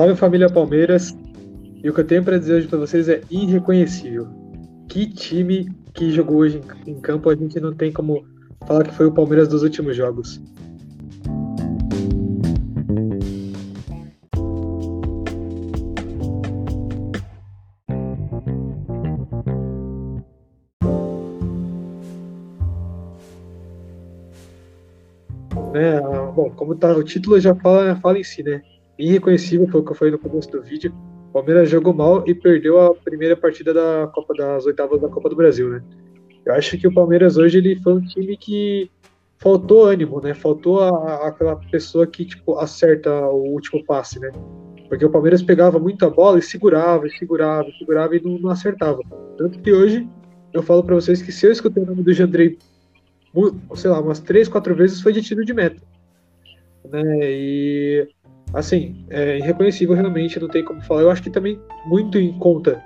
Salve família Palmeiras. E o que eu tenho para dizer hoje para vocês é irreconhecível. Que time que jogou hoje em, campo, a gente não tem como falar que foi o Palmeiras dos últimos jogos. né? Bom, como tá, o título já fala, fala em si, né? Irreconhecível foi o que eu falei no começo do vídeo. O Palmeiras jogou mal e perdeu a primeira partida da Copa das oitavas da Copa do Brasil, né? Eu acho que o Palmeiras hoje ele foi um time que faltou ânimo, né? Faltou a, a, aquela pessoa que tipo acerta o último passe, né? Porque o Palmeiras pegava muita bola e segurava, e segurava, e segurava e não, não acertava. Tanto que hoje eu falo para vocês que se eu escutei o nome do Jandrei sei lá, umas três, quatro vezes foi de tiro de meta. Né? E, assim, é irreconhecível realmente, não tem como falar. Eu acho que também muito em conta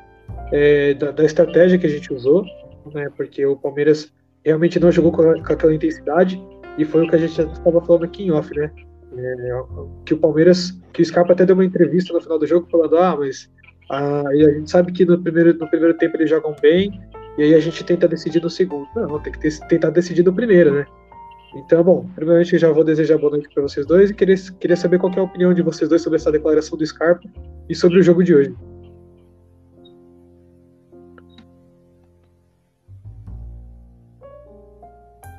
é, da, da, estratégia que a gente usou, né? Porque o Palmeiras realmente não jogou com, com aquela intensidade e foi o que a gente estava falando aqui em off, né? É, que o Palmeiras, que o Scarpa até deu uma entrevista no final do jogo falando, ah, mas ah, a gente sabe que no primeiro, no primeiro tempo eles jogam bem, e aí a gente tenta decidir no segundo. Não, tem que ter, tentar decidir no primeiro, né? Então, bom, primeiramente eu já vou desejar boa noite para vocês dois e queria, queria saber qual é a opinião de vocês dois sobre essa declaração do Scarpa e sobre o jogo de hoje.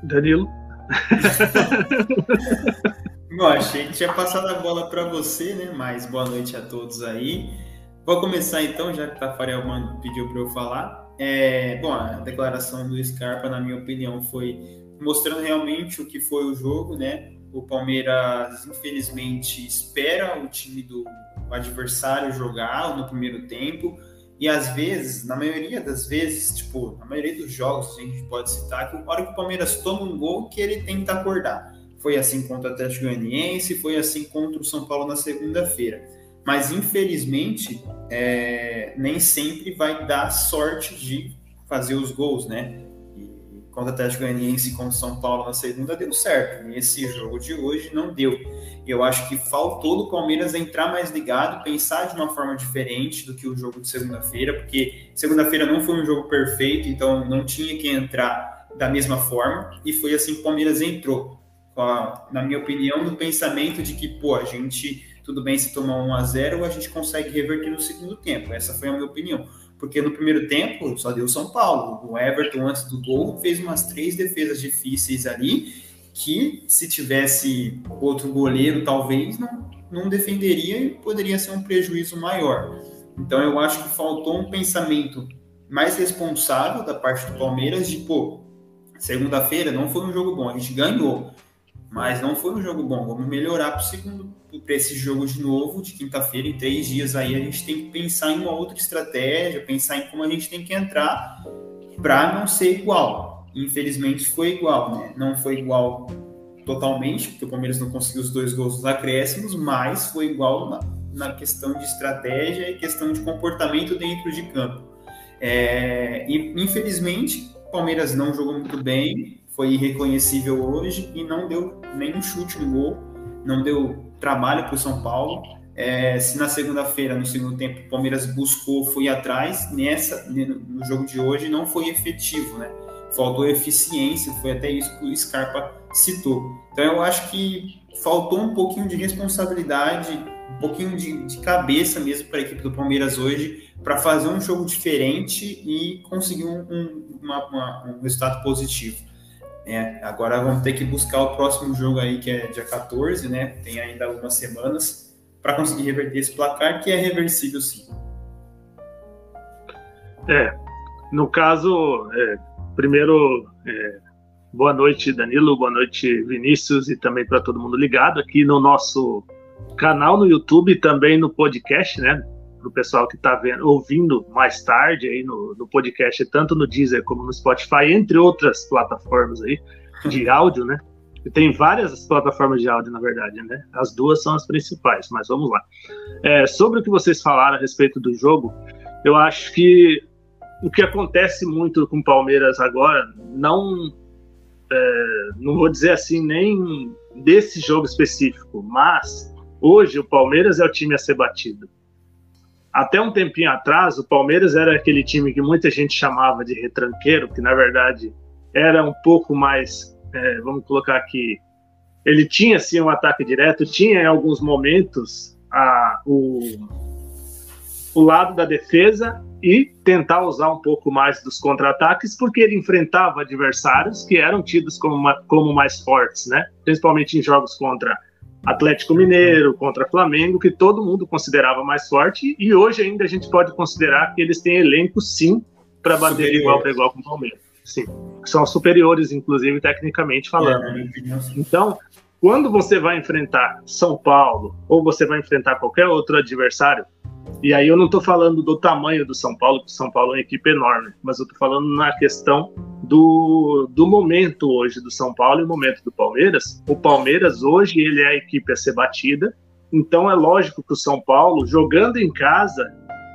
Danilo. Bom, achei que tinha passado a bola para você, né? Mas boa noite a todos aí. Vou começar então, já que o Tafarel pediu para eu falar. É, bom, a declaração do Scarpa, na minha opinião, foi mostrando realmente o que foi o jogo, né? O Palmeiras, infelizmente, espera o time do adversário jogar no primeiro tempo. E às vezes, na maioria das vezes, tipo, na maioria dos jogos, a gente pode citar que a hora que o Palmeiras toma um gol, que ele tenta acordar. Foi assim contra o Atlético Goianiense, foi assim contra o São Paulo na segunda-feira mas infelizmente é, nem sempre vai dar sorte de fazer os gols, né? Contra o Atlético Goianiense e contra o São Paulo na segunda deu certo. Nesse jogo de hoje não deu. Eu acho que faltou do Palmeiras entrar mais ligado, pensar de uma forma diferente do que o jogo de segunda-feira, porque segunda-feira não foi um jogo perfeito, então não tinha que entrar da mesma forma, e foi assim que o Palmeiras entrou. Na minha opinião, no pensamento de que, pô, a gente tudo bem se tomar 1 a 0 a gente consegue reverter no segundo tempo. Essa foi a minha opinião. Porque no primeiro tempo só deu São Paulo. O Everton, antes do gol, fez umas três defesas difíceis ali, que se tivesse outro goleiro, talvez não, não defenderia e poderia ser um prejuízo maior. Então eu acho que faltou um pensamento mais responsável da parte do Palmeiras de, pô, segunda-feira não foi um jogo bom, a gente ganhou, mas não foi um jogo bom, vamos melhorar para o segundo para esse jogo de novo, de quinta-feira, em três dias aí, a gente tem que pensar em uma outra estratégia, pensar em como a gente tem que entrar para não ser igual. Infelizmente foi igual, né? Não foi igual totalmente, porque o Palmeiras não conseguiu os dois gols dos acréscimos, mas foi igual na, na questão de estratégia e questão de comportamento dentro de campo. É, e infelizmente, o Palmeiras não jogou muito bem, foi irreconhecível hoje e não deu nenhum chute no gol, não deu trabalho para o São Paulo. É, se na segunda-feira, no segundo tempo, o Palmeiras buscou, foi atrás, nessa no jogo de hoje não foi efetivo, né? Faltou eficiência, foi até isso que o Scarpa citou. Então eu acho que faltou um pouquinho de responsabilidade, um pouquinho de, de cabeça mesmo para a equipe do Palmeiras hoje, para fazer um jogo diferente e conseguir um, um, uma, uma, um resultado positivo. É, agora vamos ter que buscar o próximo jogo aí, que é dia 14, né? Tem ainda algumas semanas para conseguir reverter esse placar, que é reversível sim. É, no caso, é, primeiro, é, boa noite, Danilo, boa noite, Vinícius, e também para todo mundo ligado aqui no nosso canal no YouTube e também no podcast, né? Para o pessoal que está ouvindo mais tarde aí no, no podcast, tanto no Deezer como no Spotify, entre outras plataformas aí de áudio, né? E tem várias plataformas de áudio, na verdade, né? As duas são as principais, mas vamos lá. É, sobre o que vocês falaram a respeito do jogo, eu acho que o que acontece muito com o Palmeiras agora, não, é, não vou dizer assim nem desse jogo específico, mas Hoje, o Palmeiras é o time a ser batido. Até um tempinho atrás, o Palmeiras era aquele time que muita gente chamava de retranqueiro, que na verdade era um pouco mais, é, vamos colocar aqui, ele tinha sim um ataque direto, tinha em alguns momentos a, o, o lado da defesa e tentar usar um pouco mais dos contra-ataques, porque ele enfrentava adversários que eram tidos como, como mais fortes, né? Principalmente em jogos contra Atlético Mineiro, contra Flamengo, que todo mundo considerava mais forte, e hoje ainda a gente pode considerar que eles têm elenco sim para bater igual para igual com o Palmeiras. Sim, são superiores, inclusive, tecnicamente falando. É, então, quando você vai enfrentar São Paulo ou você vai enfrentar qualquer outro adversário, e aí eu não estou falando do tamanho do São Paulo, porque o São Paulo é uma equipe enorme, mas eu estou falando na questão do, do momento hoje do São Paulo e o momento do Palmeiras. O Palmeiras hoje ele é a equipe a ser batida, então é lógico que o São Paulo, jogando em casa,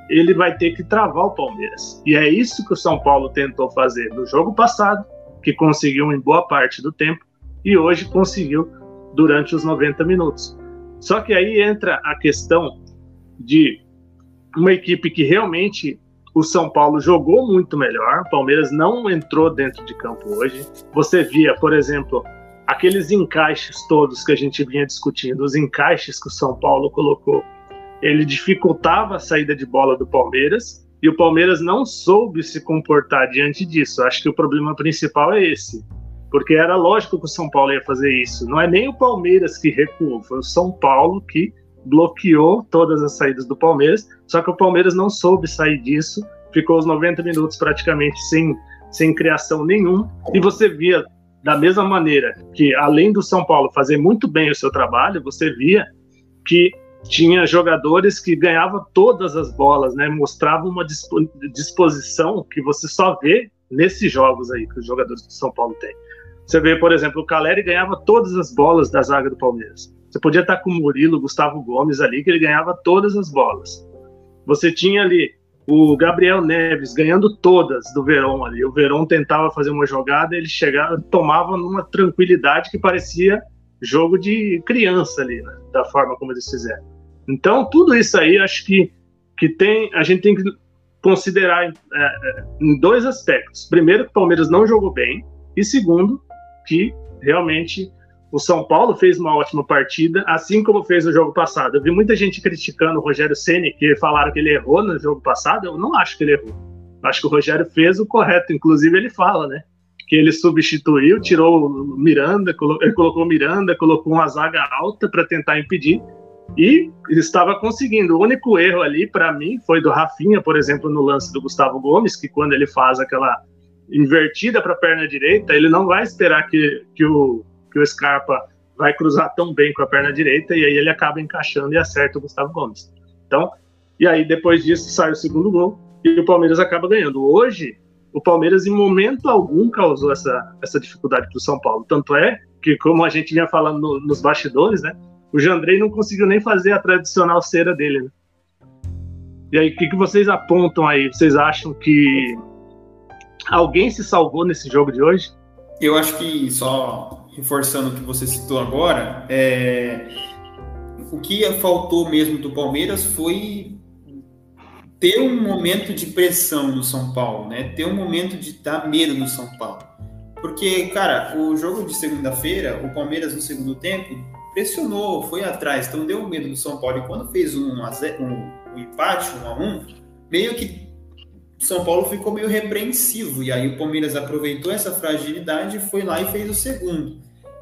ele vai ter que travar o Palmeiras. E é isso que o São Paulo tentou fazer no jogo passado, que conseguiu em boa parte do tempo, e hoje conseguiu durante os 90 minutos. Só que aí entra a questão de uma equipe que realmente o São Paulo jogou muito melhor, o Palmeiras não entrou dentro de campo hoje. Você via, por exemplo, aqueles encaixes todos que a gente vinha discutindo, os encaixes que o São Paulo colocou, ele dificultava a saída de bola do Palmeiras e o Palmeiras não soube se comportar diante disso. Acho que o problema principal é esse porque era lógico que o São Paulo ia fazer isso. Não é nem o Palmeiras que recuou, foi o São Paulo que bloqueou todas as saídas do Palmeiras, só que o Palmeiras não soube sair disso, ficou os 90 minutos praticamente sem, sem criação nenhum, e você via da mesma maneira que, além do São Paulo fazer muito bem o seu trabalho, você via que tinha jogadores que ganhavam todas as bolas, né? Mostrava uma disposição que você só vê nesses jogos aí que os jogadores do São Paulo têm. Você vê, por exemplo, o Caleri ganhava todas as bolas da zaga do Palmeiras. Você podia estar com o Murilo, Gustavo Gomes ali, que ele ganhava todas as bolas. Você tinha ali o Gabriel Neves ganhando todas do Verón ali. O Verón tentava fazer uma jogada, ele chegava, tomava numa tranquilidade que parecia jogo de criança ali, né? da forma como eles fizeram. Então, tudo isso aí, acho que, que tem, a gente tem que considerar é, é em dois aspectos. Primeiro, que o Palmeiras não jogou bem, e segundo, que realmente o São Paulo fez uma ótima partida, assim como fez no jogo passado. Eu vi muita gente criticando o Rogério Ceni, que falaram que ele errou no jogo passado. Eu não acho que ele errou. Acho que o Rogério fez o correto. Inclusive, ele fala, né? Que ele substituiu, tirou o Miranda, ele colocou Miranda, colocou uma zaga alta para tentar impedir e estava conseguindo. O único erro ali, para mim, foi do Rafinha, por exemplo, no lance do Gustavo Gomes, que quando ele faz aquela invertida para a perna direita, ele não vai esperar que, que, o, que o Scarpa vai cruzar tão bem com a perna direita e aí ele acaba encaixando e acerta o Gustavo Gomes. Então, e aí depois disso sai o segundo gol e o Palmeiras acaba ganhando. Hoje, o Palmeiras em momento algum causou essa, essa dificuldade para o São Paulo. Tanto é que, como a gente vinha falando no, nos bastidores, né, o Jandrei não conseguiu nem fazer a tradicional cera dele. Né? E aí, o que, que vocês apontam aí? Vocês acham que Alguém se salvou nesse jogo de hoje? Eu acho que, só reforçando o que você citou agora, é... o que faltou mesmo do Palmeiras foi ter um momento de pressão no São Paulo, né? Ter um momento de dar medo no São Paulo. Porque, cara, o jogo de segunda-feira, o Palmeiras no segundo tempo pressionou, foi atrás, então deu medo do São Paulo. E quando fez um, um, um empate, um a um, meio que são Paulo ficou meio repreensivo, e aí o Palmeiras aproveitou essa fragilidade, foi lá e fez o segundo.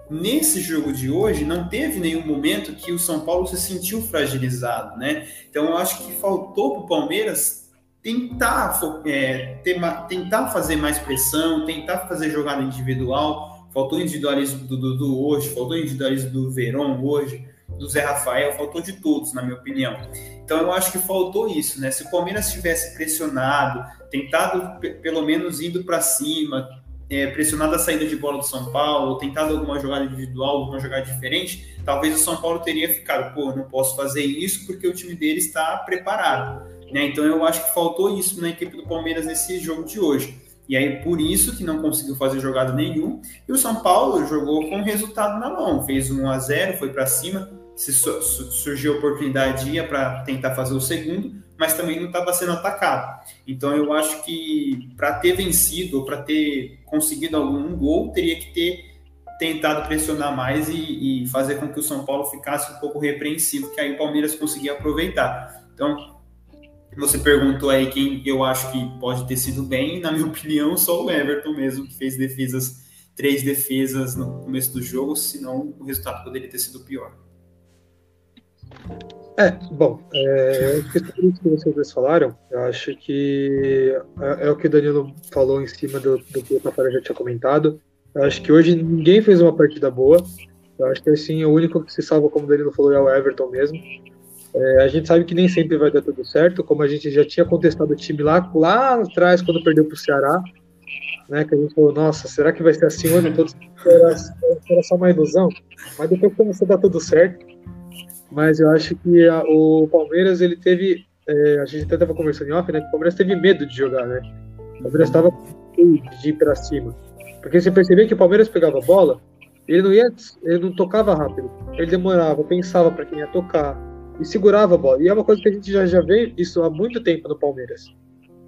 Nesse jogo de hoje, não teve nenhum momento que o São Paulo se sentiu fragilizado, né? Então eu acho que faltou para o Palmeiras tentar, é, ter, tentar fazer mais pressão, tentar fazer jogada individual. Faltou individualismo do Dudu hoje, faltou individualismo do Verón hoje, do Zé Rafael, faltou de todos, na minha opinião. Então eu acho que faltou isso, né? Se o Palmeiras tivesse pressionado, tentado pelo menos indo para cima, é, pressionado a saída de bola do São Paulo, tentado alguma jogada individual, alguma jogada diferente, talvez o São Paulo teria ficado, pô, não posso fazer isso porque o time dele está preparado. Né? Então eu acho que faltou isso na equipe do Palmeiras nesse jogo de hoje. E aí, por isso que não conseguiu fazer jogada nenhum. E o São Paulo jogou com resultado na mão. Fez 1 a 0 foi para cima, se surgiu a oportunidade ia para tentar fazer o segundo, mas também não estava sendo atacado. Então eu acho que para ter vencido ou para ter conseguido algum gol, teria que ter tentado pressionar mais e, e, fazer com que o São Paulo ficasse um pouco repreensivo, que aí o Palmeiras conseguia aproveitar. Então, você perguntou aí quem eu acho que pode ter sido bem, na minha opinião, só o Everton mesmo, que fez defesas, três defesas no começo do jogo, senão o resultado poderia ter sido pior. É, bom, é, isso que vocês dois falaram, eu acho que é, é, o que o Danilo falou em cima do, do que o Tafarel já tinha comentado. Eu acho que hoje ninguém fez uma partida boa. Eu acho que assim, o único que se salva, como o Danilo falou, é o Everton mesmo. É, a gente sabe que nem sempre vai dar tudo certo, como a gente já tinha contestado o time lá, lá atrás, quando perdeu para o Ceará, né, que a gente falou, nossa, será que vai ser assim o ano todo? Era, era só uma ilusão, mas depois começou a dar tudo certo. Mas eu acho que a, o Palmeiras, ele teve, é, a gente até estava conversando em off, né, que o Palmeiras teve medo de jogar, né, o Palmeiras estava de ir para cima, porque você percebia que o Palmeiras pegava a bola, ele não ia, ele não tocava rápido, ele demorava, pensava para quem ia tocar, e segurava a bola. E é uma coisa que a gente já, já vê isso há muito tempo no Palmeiras.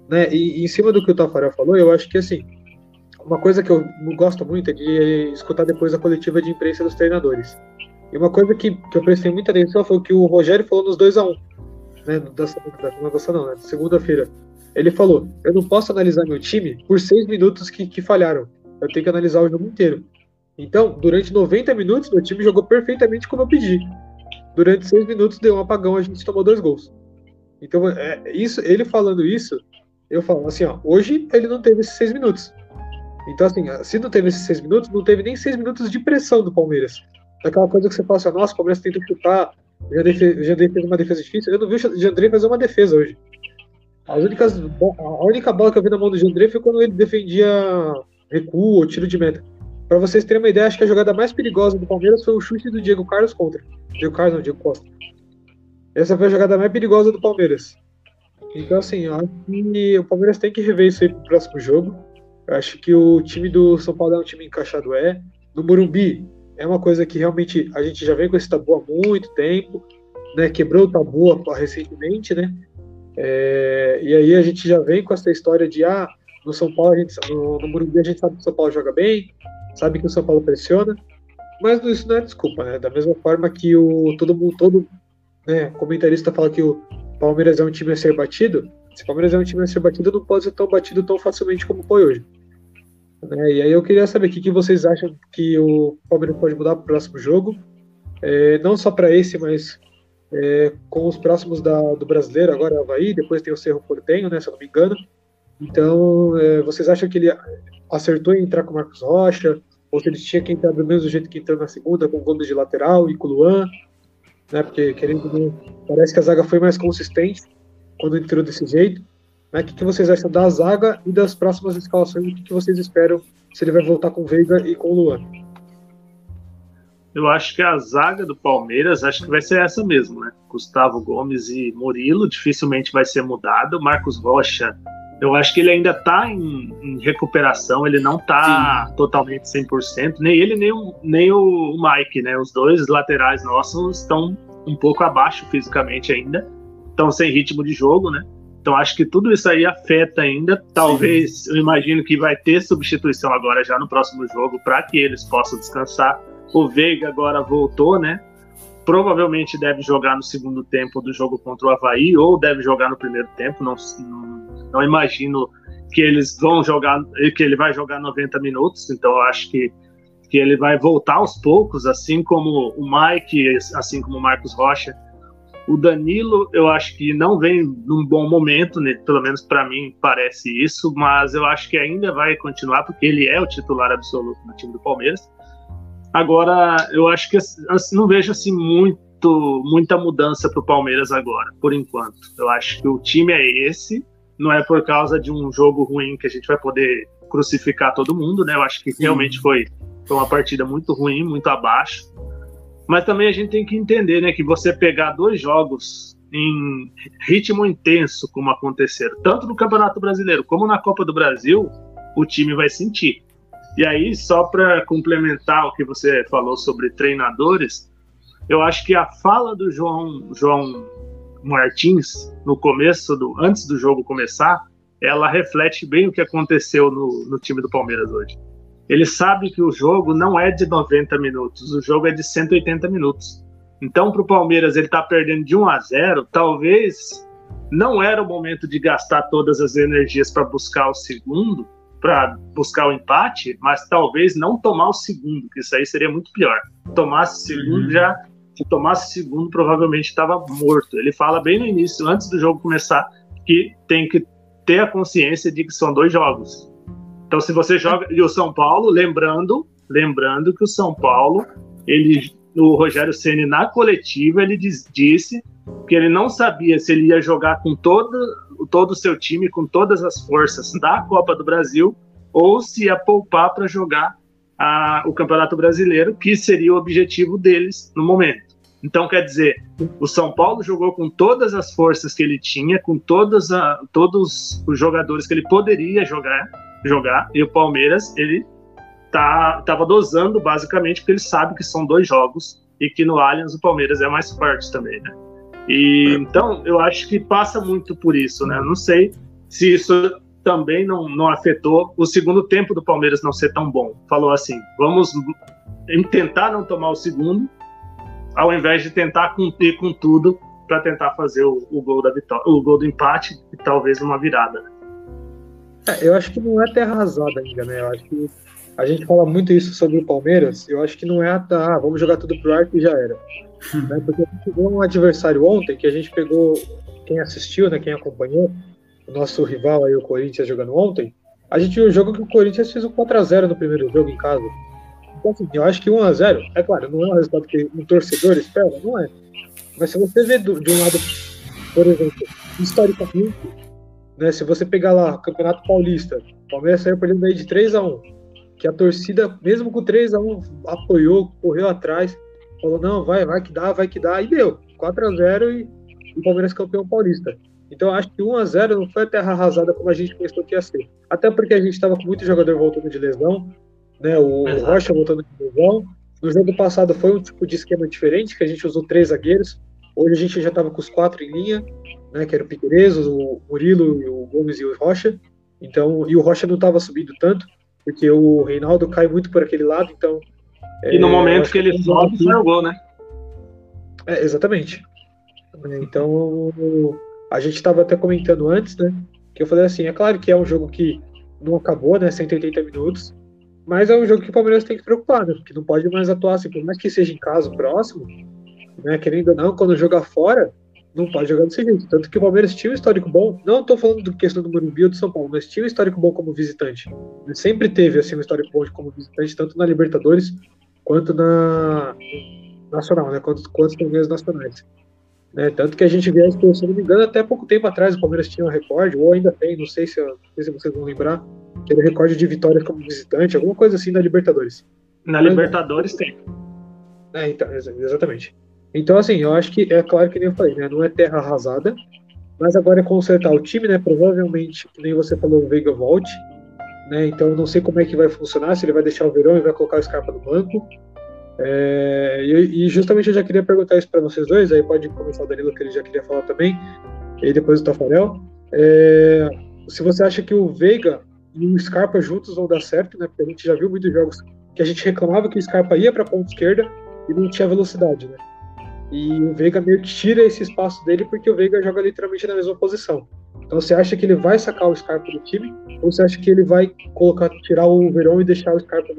Né? E, e em cima do que o Tafarel falou, eu acho que assim, uma coisa que eu gosto muito é de escutar depois a coletiva de imprensa dos treinadores. E uma coisa que, que eu prestei muita atenção foi o que o Rogério falou nos 2 a 1 um, né? Da, da, da, não, né? Segunda-feira. Ele falou: Eu não posso analisar meu time por seis minutos que, que falharam. Eu tenho que analisar o jogo inteiro. Então, durante 90 minutos, meu time jogou perfeitamente como eu pedi durante seis minutos deu um apagão, a gente tomou dois gols. Então, é, isso, ele falando isso, eu falo assim, ó, hoje ele não teve esses seis minutos. Então, assim, se não teve esses seis minutos, não teve nem seis minutos de pressão do Palmeiras. Daquela coisa que você fala assim, nossa, o Palmeiras tenta chutar, o Jandrei fez uma defesa difícil. Eu não vi o Jandrei fazer uma defesa hoje. As únicas, a única bola que eu vi na mão do Jandrei foi quando ele defendia recuo ou tiro de meta. Para vocês terem uma ideia, acho que a jogada mais perigosa do Palmeiras foi o chute do Diego Carlos contra. Diego Carlos não, Diego Costa. Essa foi a jogada mais perigosa do Palmeiras. Então, assim, acho que o Palmeiras tem que rever isso aí pro próximo jogo. Eu acho que o time do São Paulo é um time encaixado, é. No Morumbi, é uma coisa que realmente a gente já vem com esse tabu há muito tempo, né? Quebrou o tabu recentemente, né? É, e aí a gente já vem com essa história de, ah, no São Paulo, a gente, no, no a gente sabe que o São Paulo joga bem, sabe que o São Paulo pressiona, mas isso não é desculpa, né? Da mesma forma que o todo mundo, todo né, comentarista fala que o Palmeiras é um time a ser batido, se o Palmeiras é um time a ser batido, não pode ser tão batido tão facilmente como foi hoje. Né? E aí eu queria saber o que, que vocês acham que o Palmeiras pode mudar para o próximo jogo, é, não só para esse, mas é, com os próximos da, do brasileiro, agora é Havaí, depois tem o Cerro Portenho, né, se eu não me engano. Então, é, vocês acham que ele acertou em entrar com o Marcos Rocha? Ou se ele tinha que entrar do mesmo jeito que entrou na segunda, com o Gomes de lateral e com o Luan? Né, porque, querendo parece que a zaga foi mais consistente quando entrou desse jeito. Né, o que, que vocês acham da zaga e das próximas escalações? O que, que vocês esperam se ele vai voltar com o Veiga e com o Luan? Eu acho que a zaga do Palmeiras, acho que vai ser essa mesmo, né? Gustavo Gomes e Murilo, dificilmente vai ser mudado. Marcos Rocha eu acho que ele ainda está em, em, recuperação, ele não está totalmente 100%, nem ele nem o, nem o Mike, né? Os dois laterais nossos estão um pouco abaixo fisicamente ainda, estão sem ritmo de jogo, né? Então acho que tudo isso aí afeta ainda. Talvez, Sim. eu imagino que vai ter substituição agora já no próximo jogo para que eles possam descansar. O Veiga agora voltou, né? Provavelmente deve jogar no segundo tempo do jogo contra o Havaí ou deve jogar no primeiro tempo, não, não não imagino que eles vão jogar, que ele vai jogar 90 minutos, então eu acho que, que ele vai voltar aos poucos, assim como o Mike, assim como o Marcos Rocha. O Danilo, eu acho que não vem num bom momento, né? pelo menos para mim parece isso, mas eu acho que ainda vai continuar, porque ele é o titular absoluto do time do Palmeiras. Agora, eu acho que assim, não vejo assim muito, muita mudança para o Palmeiras agora, por enquanto. Eu acho que o time é esse, não é por causa de um jogo ruim que a gente vai poder crucificar todo mundo, né? Eu acho que Sim. realmente foi, foi uma partida muito ruim, muito abaixo. Mas também a gente tem que entender, né, que você pegar dois jogos em ritmo intenso, como aconteceram, tanto no Campeonato Brasileiro como na Copa do Brasil, o time vai sentir. E aí, só para complementar o que você falou sobre treinadores, eu acho que a fala do João, João Martins no começo, do, antes do jogo começar, ela reflete bem o que aconteceu no, no time do Palmeiras hoje. Ele sabe que o jogo não é de 90 minutos, o jogo é de 180 minutos. Então, para o Palmeiras, ele está perdendo de 1 a 0, talvez não era o momento de gastar todas as energias para buscar o segundo, para buscar o empate, mas talvez não tomar o segundo, que isso aí seria muito pior. Tomasse o segundo uhum. já, se tomasse o segundo provavelmente estava morto. Ele fala bem no início, antes do jogo começar, que tem que ter a consciência de que são dois jogos. Então, se você joga e o São Paulo, lembrando, lembrando que o São Paulo, ele, o Rogério Ceni na coletiva, ele diz, disse que ele não sabia se ele ia jogar com todo, todo o seu time, com todas as forças da Copa do Brasil, ou se ia poupar para jogar a, o Campeonato Brasileiro, que seria o objetivo deles no momento. Então, quer dizer, o São Paulo jogou com todas as forças que ele tinha, com todas a, todos os jogadores que ele poderia jogar, jogar e o Palmeiras, ele tá, tava dosando basicamente porque ele sabe que são dois jogos e que no Allianz o Palmeiras é mais forte também, né? E então eu acho que passa muito por isso, né? não sei se isso também não, não afetou o segundo tempo do Palmeiras não ser tão bom. Falou assim: vamos tentar não tomar o segundo, ao invés de tentar cumprir com tudo para tentar fazer o, o, gol da vitória, o gol do empate e talvez uma virada. É, eu acho que não é terra arrasada ainda, né? Eu acho que a gente fala muito isso sobre o Palmeiras. Eu acho que não é ah, vamos jogar tudo pro arco e já era. né? Porque a gente pegou um adversário ontem que a gente pegou quem assistiu, né? Quem acompanhou o nosso rival aí, o Corinthians jogando ontem. A gente viu o jogo que o Corinthians fez um 4x0 no primeiro jogo em casa. Então, assim, eu acho que 1x0, é claro, não é um resultado que um torcedor espera, não é. Mas se você vê do, de um lado, por exemplo, historicamente, né, se você pegar lá o Campeonato Paulista, o Palmeiras saiu perdendo aí de 3x1, que a torcida, mesmo com 3x1, apoiou, correu atrás, falou, não, vai, vai que dá, vai que dá, e deu. 4x0 e o Palmeiras campeão paulista. Então acho que 1x0 não foi a terra arrasada como a gente pensou que ia ser. Até porque a gente estava com muito jogador voltando de lesão, né? O Exato. Rocha voltando de lesão. No jogo passado foi um tipo de esquema diferente, que a gente usou três zagueiros. Hoje a gente já estava com os quatro em linha, né? Que era o Piqueires, o Murilo, o Gomes e o Rocha. Então, e o Rocha não estava subindo tanto, porque o Reinaldo cai muito por aquele lado, então. E no é, momento que ele sobe, sai o gol, né? É, exatamente. Então, a gente estava até comentando antes, né? Que eu falei assim, é claro que é um jogo que não acabou, né? 180 minutos, mas é um jogo que o Palmeiras tem que preocupar, né? Porque não pode mais atuar assim, por mais que seja em casa próximo, né? Querendo ou não, quando jogar fora, não pode jogar desse jeito. Tanto que o Palmeiras tinha um histórico bom. Não estou falando do questão do Morumbi ou do São Paulo, mas tinha um histórico bom como visitante. Ele sempre teve assim, um histórico bom como visitante, tanto na Libertadores quanto na Nacional, né? Quanto, quanto torneios nacionais. Né? Tanto que a gente vê, se não me engano, até pouco tempo atrás o Palmeiras tinha um recorde, ou ainda tem, não sei se, não sei se vocês vão lembrar, que era recorde de vitórias como visitante, alguma coisa assim na Libertadores. Na Libertadores tem. É, então, exatamente. Então, assim, eu acho que é claro que nem eu falei, né? Não é terra arrasada, mas agora é consertar o time, né? Provavelmente, nem você falou, o Veiga volte, né? Então, eu não sei como é que vai funcionar, se ele vai deixar o Verão e vai colocar o Scarpa no banco. É, e, e, justamente eu já queria perguntar isso para vocês dois, aí pode começar o Danilo, que ele já queria falar também, e depois o Tafarel. É, se você acha que o Veiga e o Scarpa juntos vão dar certo, né? Porque a gente já viu muitos jogos que a gente reclamava que o Scarpa ia para a ponta esquerda e não tinha velocidade, né? E o Veiga meio que tira esse espaço dele porque o Veiga joga literalmente na mesma posição. Então você acha que ele vai sacar o Scarpa do time ou você acha que ele vai colocar, tirar o Verão e deixar o Scarpa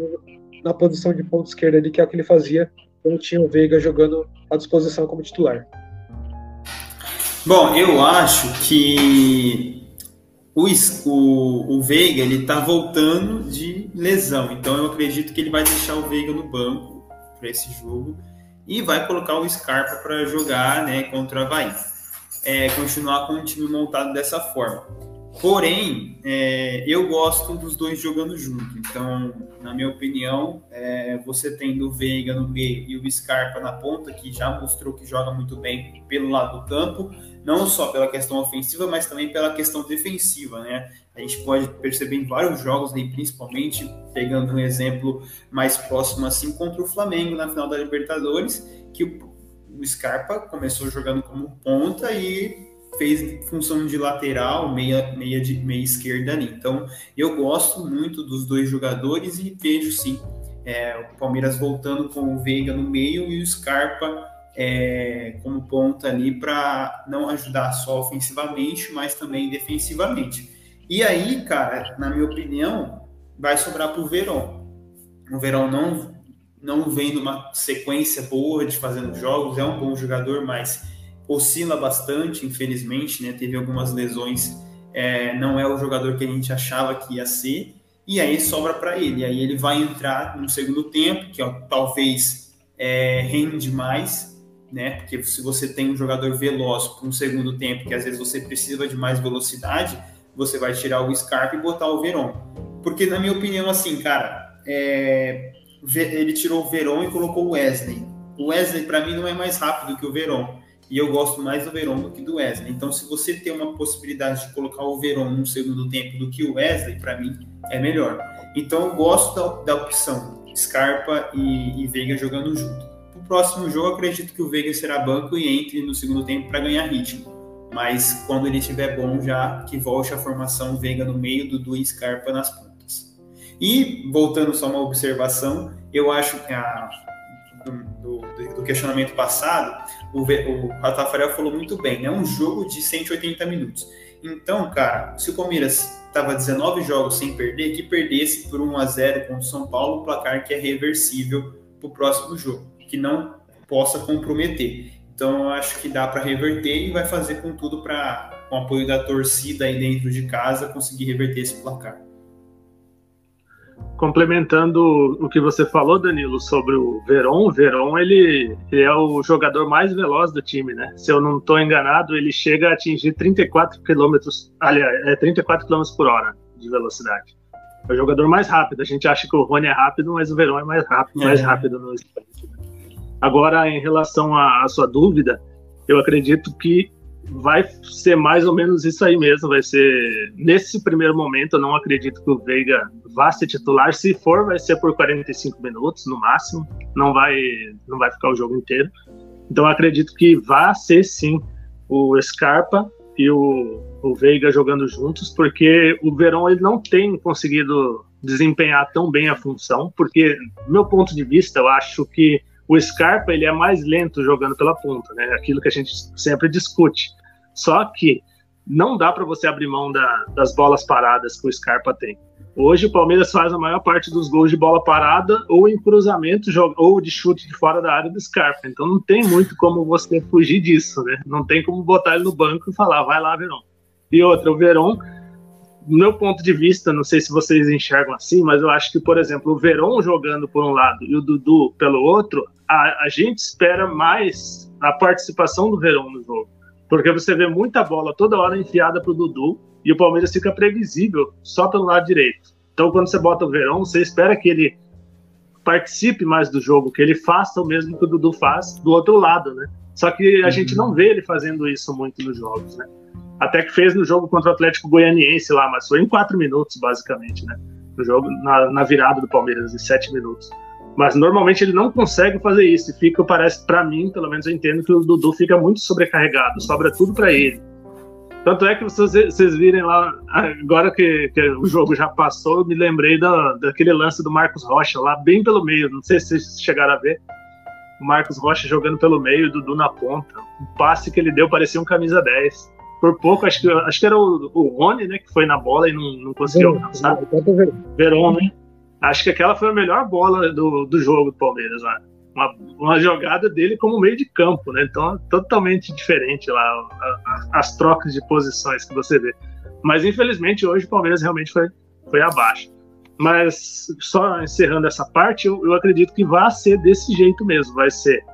na posição de ponta esquerda ali, que é o que ele fazia quando tinha o Veiga jogando à disposição como titular? Bom, eu acho que o, o, o Veiga ele está voltando de lesão, então eu acredito que ele vai deixar o Veiga no banco para esse jogo e vai colocar o Scarpa para jogar né, contra o Havaí. É, continuar com o time montado dessa forma. Porém, é, eu gosto dos dois jogando junto. Então, na minha opinião, é, você tendo o Veiga no meio e o Scarpa na ponta, que já mostrou que joga muito bem pelo lado do campo, não só pela questão ofensiva, mas também pela questão defensiva, né? A gente pode perceber em vários jogos, né, principalmente pegando um exemplo mais próximo assim contra o Flamengo na final da Libertadores, que o Scarpa começou jogando como ponta e fez função de lateral, meia, meia, de, meia esquerda ali. Então, eu gosto muito dos dois jogadores e vejo sim é, o Palmeiras voltando com o Veiga no meio e o Scarpa é, como ponta ali para não ajudar só ofensivamente, mas também defensivamente. E aí, cara, na minha opinião, vai sobrar para o Verón. O Verón não, não vem numa sequência boa de fazendo jogos, é um bom jogador, mas oscila bastante, infelizmente, né? Teve algumas lesões, é, não é o jogador que a gente achava que ia ser, e aí sobra para ele. Aí ele vai entrar no segundo tempo, que ó, talvez é, rende mais, né? Porque se você tem um jogador veloz para um segundo tempo, que às vezes você precisa de mais velocidade, você vai tirar o Scarpa e botar o Veron. Porque, na minha opinião, assim, cara, é... ele tirou o Veron e colocou o Wesley. O Wesley, para mim, não é mais rápido que o Veron. E eu gosto mais do Veron do que do Wesley. Então, se você tem uma possibilidade de colocar o Veron no segundo tempo do que o Wesley, para mim, é melhor. Então, eu gosto da, da opção Scarpa e, e Veiga jogando junto próximo jogo, acredito que o Veiga será banco e entre no segundo tempo para ganhar ritmo. Mas quando ele estiver bom, já que volte a formação Veiga no meio, do Dudu Scarpa nas pontas. E, voltando só uma observação, eu acho que a, do, do, do, questionamento passado, o, o Ratafarel falou muito bem, é um jogo de 180 minutos. Então, cara, se o Palmeiras estava 19 jogos sem perder, que perdesse por 1 a 0 contra o São Paulo, placar que é reversível para o próximo jogo que não possa comprometer. Então, eu acho que dá para reverter e vai fazer com tudo para, com o apoio da torcida aí dentro de casa, conseguir reverter esse placar. Complementando o que você falou, Danilo, sobre o Veron, o Veron ele, ele é o jogador mais veloz do time, né? Se eu não estou enganado, ele chega a atingir 34 km, aliás, é 34 km por hora de velocidade. É o jogador mais rápido. A gente acha que o Rony é rápido, mas o Veron é mais rápido, é. mais rápido no sprint. Agora, em relação à sua dúvida, eu acredito que vai ser mais ou menos isso aí mesmo. Vai ser nesse primeiro momento. Eu não acredito que o Veiga vá ser titular. Se for, vai ser por 45 minutos no máximo. Não vai, não vai ficar o jogo inteiro. Então, acredito que vai ser sim o Scarpa e o, o Veiga jogando juntos, porque o Verão ele não tem conseguido desempenhar tão bem a função. Porque, do meu ponto de vista, eu acho que o Scarpa ele é mais lento jogando pela ponta, né? Aquilo que a gente sempre discute. Só que não dá para você abrir mão da, das bolas paradas que o Scarpa tem. Hoje o Palmeiras faz a maior parte dos gols de bola parada ou em cruzamento ou de chute de fora da área do Scarpa. Então não tem muito como você fugir disso, né? Não tem como botar ele no banco e falar, vai lá, Verón. E outra, o Verón do meu ponto de vista, não sei se vocês enxergam assim, mas eu acho que, por exemplo, o Verón jogando por um lado e o Dudu pelo outro, a, a gente espera mais a participação do Verón no jogo. Porque você vê muita bola toda hora enfiada para o Dudu e o Palmeiras fica previsível só pelo lado direito. Então, quando você bota o Verón, você espera que ele participe mais do jogo, que ele faça o mesmo que o Dudu faz do outro lado, né? Só que a uhum. gente não vê ele fazendo isso muito nos jogos, né? Até que fez no jogo contra o Atlético Goianiense lá, mas foi em quatro minutos, basicamente, né? No jogo, na, na virada do Palmeiras, em sete minutos. Mas normalmente ele não consegue fazer isso. E fica, parece, para mim, pelo menos eu entendo que o Dudu fica muito sobrecarregado, sobra tudo para ele. Tanto é que vocês, vocês virem lá, agora que, que, o jogo já passou, eu me lembrei da, daquele lance do Marcos Rocha lá, bem pelo meio. Não sei se vocês chegaram a ver. O Marcos Rocha jogando pelo meio, o Dudu na ponta. O passe que ele deu parecia um camisa 10 por pouco, acho que, acho que era o, o Rony, né, que foi na bola e não, não conseguiu alcançar. Verón, né? Acho que aquela foi a melhor bola do, do jogo do Palmeiras lá. Uma, uma jogada dele como meio de campo, né? Então, totalmente diferente lá, a, a, as trocas de posições que você vê. Mas, infelizmente, hoje o Palmeiras realmente foi, foi abaixo. Mas, só encerrando essa parte, eu, eu acredito que vai ser desse jeito mesmo. Vai ser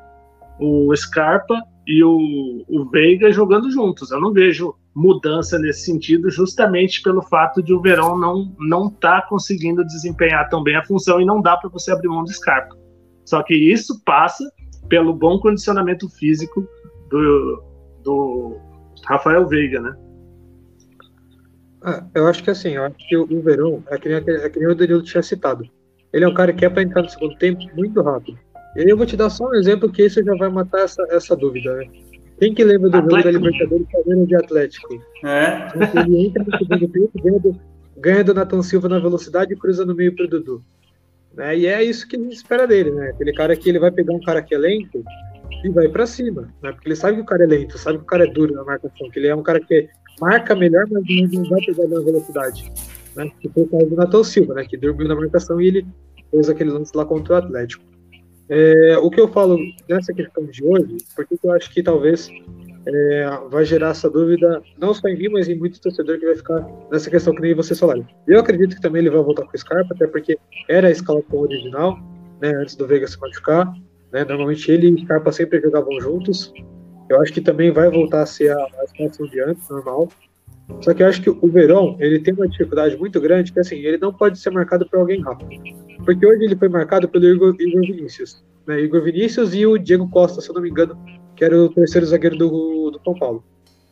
o Scarpa e o, o Veiga jogando juntos. Eu não vejo mudança nesse sentido, justamente pelo fato de o Verão não não tá conseguindo desempenhar tão bem a função e não dá para você abrir mão do Scarpa. Só que isso passa pelo bom condicionamento físico do, do Rafael Veiga, né? Ah, eu acho que assim, eu acho que o, Verão é que, nem, é que nem o Danilo tinha citado. Ele é um cara que é para entrar no segundo tempo muito rápido. E eu vou te dar só um exemplo que isso já vai matar essa, essa dúvida, né? Quem que lembra do jogo da Libertadores Palmeiras de Atlético? É. Ele entra no segundo tempo, ganha do, ganha do Nathan Silva na velocidade e cruza no meio pro Dudu. Né? E é isso que a gente espera dele, né? Aquele cara que ele vai pegar um cara que é lento e vai para cima, né? Porque ele sabe que o cara é lento, sabe que o cara é duro na marcação, que ele é um cara que marca melhor, mas não vai pegar na velocidade. Né? Que foi o caso do Nathan Silva, né? Que dormiu na marcação e ele fez aquele lance lá contra o Atlético. É, o que eu falo nessa questão de hoje, porque eu acho que talvez é, vai gerar essa dúvida, não só em mim, mas em muitos torcedores que vai ficar nessa questão que nem você falaram. Eu acredito que também ele vai voltar com o Scarpa, até porque era a escalação original, né, antes do Veiga se machucar. Né, normalmente ele e Scarpa sempre jogavam juntos. Eu acho que também vai voltar a ser a, a escalação de antes, normal. Só que eu acho que o Verão, ele tem uma dificuldade muito grande, que assim, ele não pode ser marcado por alguém rápido. Porque hoje ele foi marcado pelo Igor, Igor Vinícius. Né? Igor Vinícius e o Diego Costa, se eu não me engano, que era o terceiro zagueiro do, do São Paulo.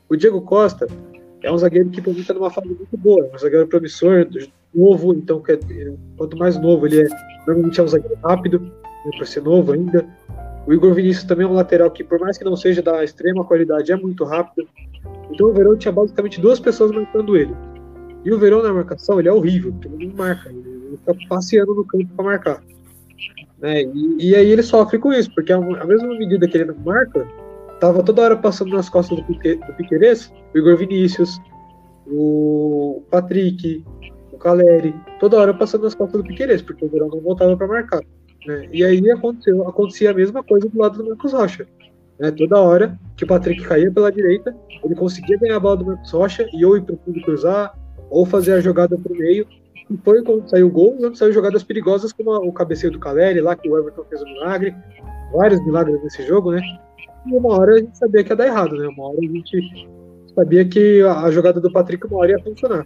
O Diego Costa é um zagueiro que para mim está numa fase muito boa, é um zagueiro promissor, novo, então quanto mais novo ele é, normalmente é um zagueiro rápido, né, para ser novo ainda. O Igor Vinícius também é um lateral que, por mais que não seja da extrema qualidade, é muito rápido. Então o Verão tinha basicamente duas pessoas marcando ele. E o Verão na marcação, ele é horrível, ele não marca, ele fica passeando no campo para marcar. Né? E, e, aí ele sofre com isso, porque a, a, mesma medida que ele não marca, tava toda hora passando nas costas do, Pique, do Piqueires, o Igor Vinícius, o Patrick, o Caleri, toda hora passando nas costas do Piqueires, porque o Verão não voltava para marcar. Né? E aí aconteceu, acontecia a mesma coisa do lado do Marcos Rocha. Né? Toda hora que o Patrick caía pela direita, ele conseguia ganhar a bola do Marcos Rocha e ou ir para o fundo cruzar, ou fazer a jogada para o meio, e foi quando saiu o gol, quando saiu jogadas perigosas, como o cabeceio do Caleri, lá que o Everton fez um milagre, vários milagres nesse jogo, né? E uma hora a gente sabia que ia dar errado, né? Uma hora a gente sabia que a jogada do Patrick uma hora ia funcionar.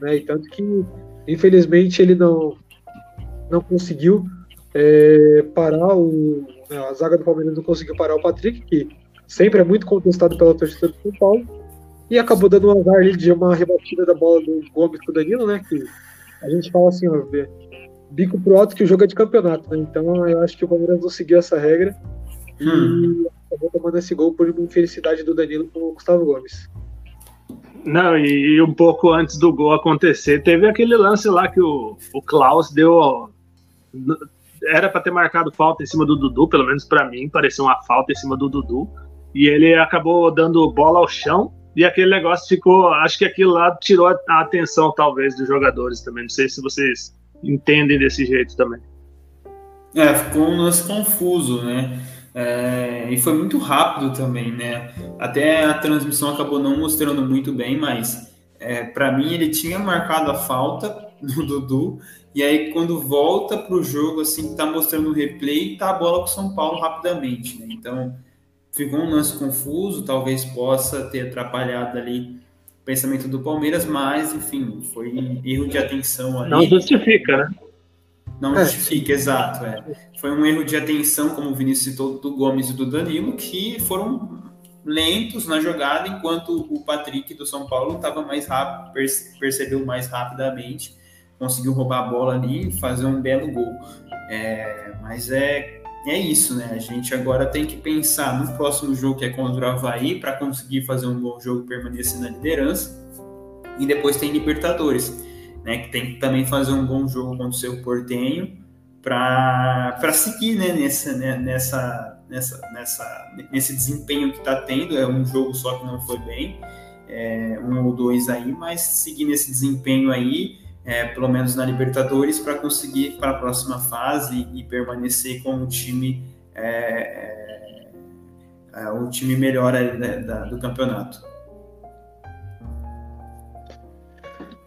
Né? E tanto que, infelizmente, ele não, não conseguiu é, parar o. Né, a zaga do Palmeiras não conseguiu parar o Patrick, que sempre é muito contestado pela torcida do São Paulo, e acabou dando um azar ali de uma rebatida da bola do Gomes com o Danilo, né? Que a gente fala assim, ó, bico pro alto que o jogo é de campeonato, né? Então eu acho que o Palmeiras não seguiu essa regra hum. e acabou tomando esse gol por uma infelicidade do Danilo com o Gustavo Gomes. Não, e um pouco antes do gol acontecer, teve aquele lance lá que o, o Klaus deu. Era para ter marcado falta em cima do Dudu, pelo menos para mim, pareceu uma falta em cima do Dudu. E ele acabou dando bola ao chão e aquele negócio ficou. Acho que aquilo lá tirou a atenção, talvez, dos jogadores também. Não sei se vocês entendem desse jeito também. É, ficou um lance confuso, né? É, e foi muito rápido também, né? Até a transmissão acabou não mostrando muito bem, mas é, para mim ele tinha marcado a falta no Dudu, e aí quando volta para o jogo, assim, tá mostrando o replay, tá a bola com o São Paulo rapidamente, né? Então ficou um lance confuso, talvez possa ter atrapalhado ali o pensamento do Palmeiras, mas enfim, foi erro de atenção ali. Não justifica, né? Não é. justifica, exato. É. Foi um erro de atenção, como o Vinícius citou, do Gomes e do Danilo, que foram lentos na jogada, enquanto o Patrick do São Paulo estava mais rápido, percebeu mais rapidamente, conseguiu roubar a bola ali e fazer um belo gol. É, mas é é isso, né? A gente agora tem que pensar no próximo jogo que é contra o Havaí para conseguir fazer um bom jogo e permanecer na liderança. E depois tem Libertadores, né? Que tem que também fazer um bom jogo contra o seu Portenho para seguir né? nessa, né? nessa, nessa, nessa, nesse desempenho que está tendo. É um jogo só que não foi bem, é, um ou dois aí, mas seguir nesse desempenho aí é, pelo menos na Libertadores, para conseguir para a próxima fase e permanecer com o time é, é, é o time melhor né, da, do campeonato.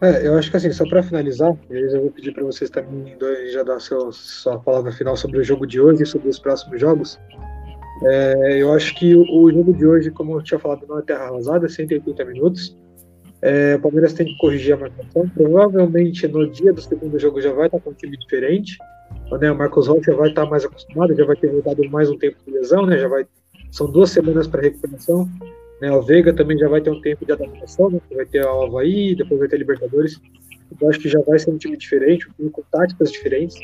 É, eu acho que assim, só para finalizar, eu vou pedir para vocês também já dar seu, sua palavra final sobre o jogo de hoje e sobre os próximos jogos. É, eu acho que o, o, jogo de hoje, como eu tinha falado, não é terra arrasada, 180 minutos. É, o Palmeiras tem que corrigir a marcação. Provavelmente no dia do segundo jogo já vai estar com um time diferente. Né? O Marcos Rocha vai estar mais acostumado, já vai ter voltado mais um tempo de lesão, né? Já vai, são duas semanas para recuperação. Né? O Veiga também já vai ter um tempo de adaptação, né? Vai ter o Havaí, depois vai ter a Libertadores. Eu acho que já vai ser um time diferente, um time com táticas diferentes.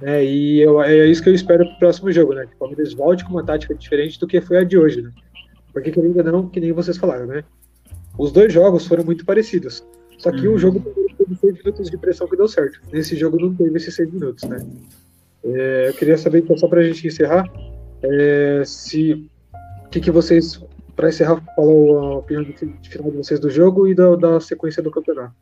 Né? E eu, é isso que eu espero para o próximo jogo, né? Que o Palmeiras volte com uma tática diferente do que foi a de hoje, né? Porque querendo ou não, que nem vocês falaram, né? Os dois jogos foram muito parecidos. Só que uhum. o jogo teve seis minutos de pressão que deu certo. Nesse jogo não teve esses seis minutos, né? É, eu queria saber, então, só para a gente encerrar, é, se o que, que vocês, para encerrar, falam a opinião de, de, final de vocês do jogo e da, da sequência do campeonato.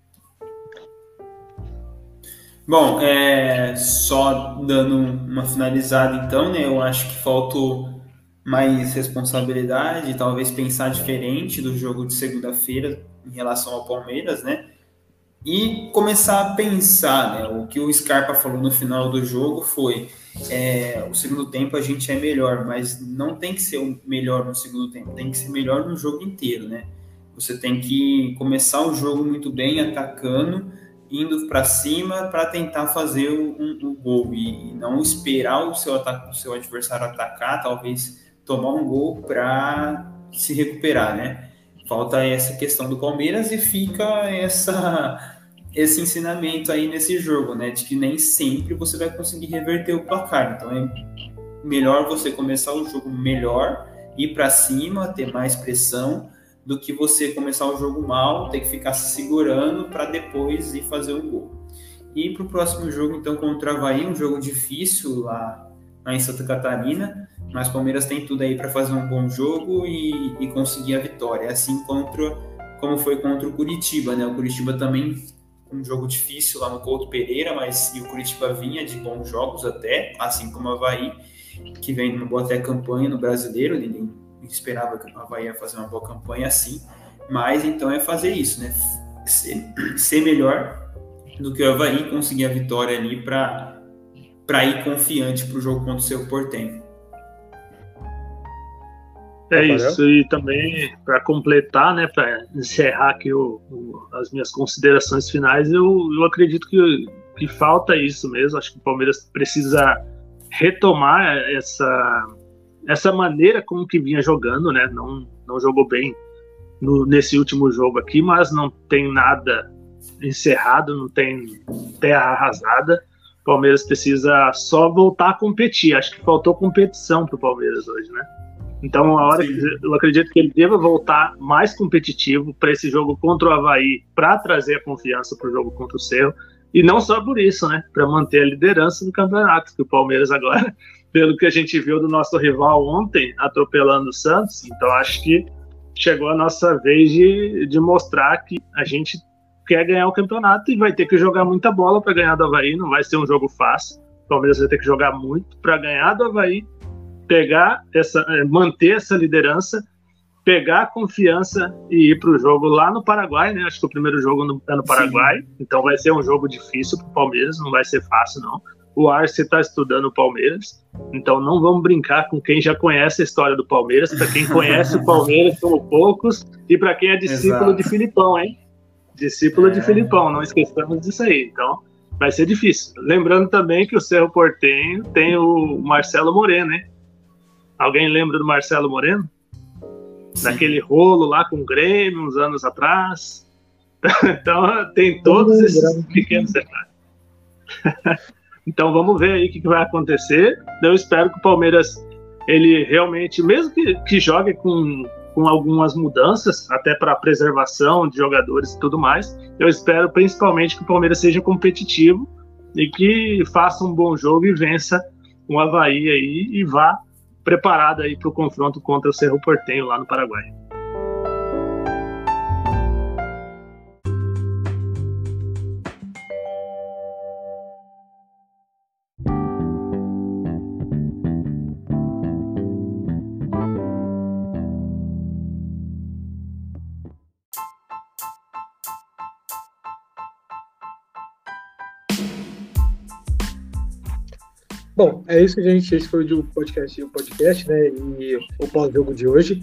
Bom, é, só dando uma finalizada então, né? Eu acho que faltou mais responsabilidade, talvez pensar diferente do jogo de segunda-feira em relação ao Palmeiras, né? E começar a pensar, né? O que o Scarpa falou no final do jogo foi: é, o segundo tempo a gente é melhor, mas não tem que ser o melhor no segundo tempo, tem que ser melhor no jogo inteiro, né? Você tem que começar o jogo muito bem, atacando, indo para cima para tentar fazer o, um, um gol e, e, não esperar o seu, o seu adversário atacar, talvez tomar um gol para se recuperar, né? Falta essa questão do Palmeiras e fica essa esse ensinamento aí nesse jogo, né? De que nem sempre você vai conseguir reverter o placar. Então é melhor você começar o jogo melhor, ir para cima, ter mais pressão, do que você começar o jogo mal, ter que ficar se segurando para depois ir fazer o gol. E para o próximo jogo, então, contra o Havaí, um jogo difícil lá, lá em Santa Catarina. Mas o Palmeiras tem tudo aí para fazer um bom jogo e, e, conseguir a vitória. Assim contra, como foi contra o Curitiba, né? O Curitiba também um jogo difícil lá no Couto Pereira, mas e o Curitiba vinha de bons jogos até, assim como o Havaí, que vem numa boa até campanha no brasileiro, ninguém esperava que o Havaí ia fazer uma boa campanha assim, mas então é fazer isso, né? Ser, ser melhor do que o Havaí, conseguir a vitória ali para ir confiante para o jogo contra o seu Portenho. É isso, e também para completar, né, para encerrar aqui o, o, as minhas considerações finais, eu, eu acredito que, que falta isso mesmo. Acho que o Palmeiras precisa retomar essa, essa maneira como que vinha jogando, né? Não, não jogou bem no, nesse último jogo aqui, mas não tem nada encerrado, não tem terra arrasada. O Palmeiras precisa só voltar a competir. Acho que faltou competição para o Palmeiras hoje, né? Então, a hora que eu acredito que ele deva voltar mais competitivo para esse jogo contra o Havaí, para trazer a confiança para o jogo contra o Cerro. E não só por isso, né? Para manter a liderança do campeonato, que o Palmeiras agora, pelo que a gente viu do nosso rival ontem, atropelando o Santos, então acho que chegou a nossa vez de, de mostrar que a gente quer ganhar o campeonato e vai ter que jogar muita bola para ganhar do Havaí, não vai ser um jogo fácil. O Palmeiras vai ter que jogar muito para ganhar do Havaí pegar essa, é, manter essa liderança, pegar a confiança e ir para o jogo lá no Paraguai, né? Acho que o primeiro jogo no, é no Paraguai, Sim. então vai ser um jogo difícil para o Palmeiras, não vai ser fácil não. O Arce está estudando o Palmeiras, então não vamos brincar com quem já conhece a história do Palmeiras, para quem conhece o Palmeiras são poucos e para quem é discípulo Exato. de Filipão, hein? Discípulo é. de Filipão, não esqueçamos disso aí. Então vai ser difícil. Lembrando também que o Cerro Portenho tem o Marcelo Moreno, né? Alguém lembra do Marcelo Moreno? Sim. Daquele rolo lá com o Grêmio uns anos atrás. então tem todos esses pequenos detalhes. então vamos ver aí o que, vai acontecer. Eu espero que o Palmeiras ele realmente, mesmo que, que jogue com, com algumas mudanças, até para preservação de jogadores e tudo mais, eu espero principalmente que o Palmeiras seja competitivo e que faça um bom jogo e vença o Havaí aí e vá preparada aí para o confronto contra o Cerro Portenho lá no Paraguai. Bom, é isso, gente. Esse foi o podcast, o podcast, né? E o pós-jogo de hoje.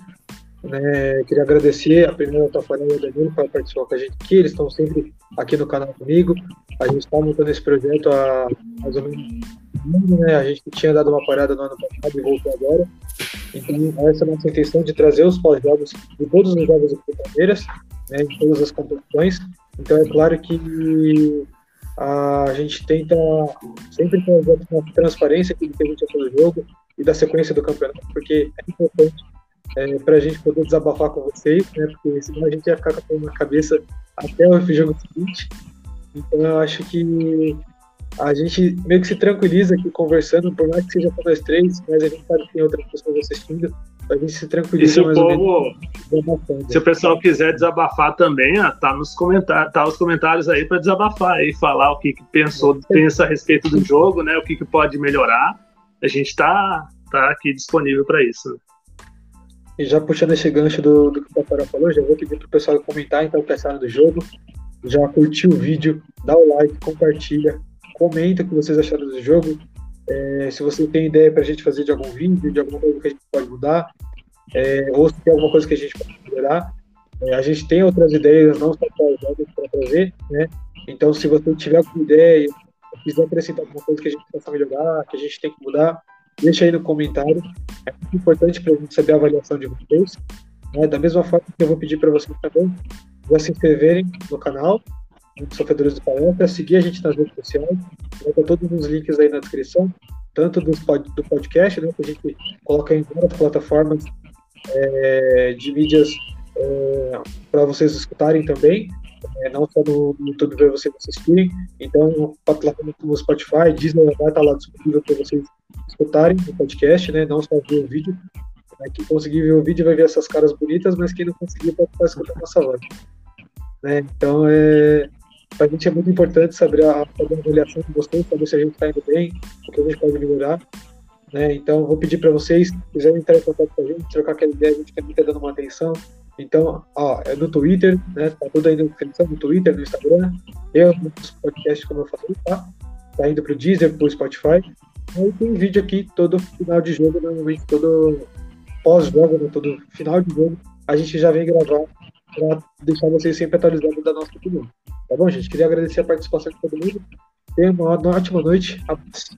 Né, queria agradecer a primeira Tafarel e a Danilo para participar com a gente aqui. Eles estão sempre aqui no canal comigo. A gente está montando esse projeto há mais ou menos né? A gente tinha dado uma parada no ano passado e voltou agora. Então, essa é a nossa intenção de trazer os pós-jogos de todos os jogos do né, todas as competições. Então, é claro que A gente tenta sempre trazer uma transparência que a gente achou jogo e da sequência do campeonato, porque é importante é, para a gente poder desabafar com vocês, né? Porque senão a gente ia ficar com a cabeça até o jogo seguinte. Então eu acho que a gente meio que se tranquiliza aqui conversando, por mais que seja com nós três, mas a gente sabe que tem outras pessoas assistindo, a gente se tranquiliza e se mais o povo, Se o pessoal quiser desabafar também, ó, tá nos comentários, tá os comentários aí para desabafar e falar o que, que pensou, pensa a respeito do jogo, né? O que, que pode melhorar. A gente tá, tá aqui disponível para isso. Né? E já puxando esse gancho do, do que o Papará falou, já vou pedir pro pessoal comentar então o que acharam do jogo. Já curtiu o vídeo, dá o like, compartilha, comenta o que vocês acharam do jogo. É, se você tem ideia para a gente fazer de algum vídeo, de alguma coisa que a gente pode mudar, é, ou se tem alguma coisa que a gente pode melhorar. É, a gente tem outras ideias, não só para jogos para trazer, né? Então, se você tiver alguma ideia, quiser acrescentar alguma coisa que a gente possa melhorar, que a gente tem que mudar, deixa aí no comentário. É muito importante para a gente saber a avaliação de vocês. Né? Da mesma forma que eu vou pedir para vocês também, já se inscreverem no canal, Sofredores do Palestra, seguir a gente nas redes sociais, ter todos os links aí na descrição, tanto do, do podcast, né, que a gente coloca em várias plataformas é, de mídias é, para vocês escutarem também, é, não só no, YouTube para vocês assistirem. Então, plataformas como Spotify, Disney vai estar lá disponível para vocês escutarem o podcast, né, não só ver o vídeo. É, quem conseguir ver o vídeo vai ver essas caras bonitas, mas quem não conseguir pode estar escutando nossa voz. Né? Então, é, para a gente é muito importante saber a, fazer a avaliação de vocês, saber se a gente está indo bem, o que a gente pode melhorar. Né? Então, vou pedir para vocês, se quiserem entrar em contato com a gente, trocar aquela ideia, a gente também está dando uma atenção. Então, ó, é no Twitter, né? Tá tudo aí na descrição, no Twitter, no Instagram. Eu, nos podcasts, como eu falei, tá? Tá indo pro Deezer, pro Spotify. Aí tem vídeo aqui todo final de jogo, normalmente todo pós-jogo, né? todo final de jogo, a gente já vem gravar para deixar vocês sempre atualizados da nossa opinião. Tá bom, gente? Queria agradecer a participação de todo mundo. Tenha uma ótima noite. Abraço.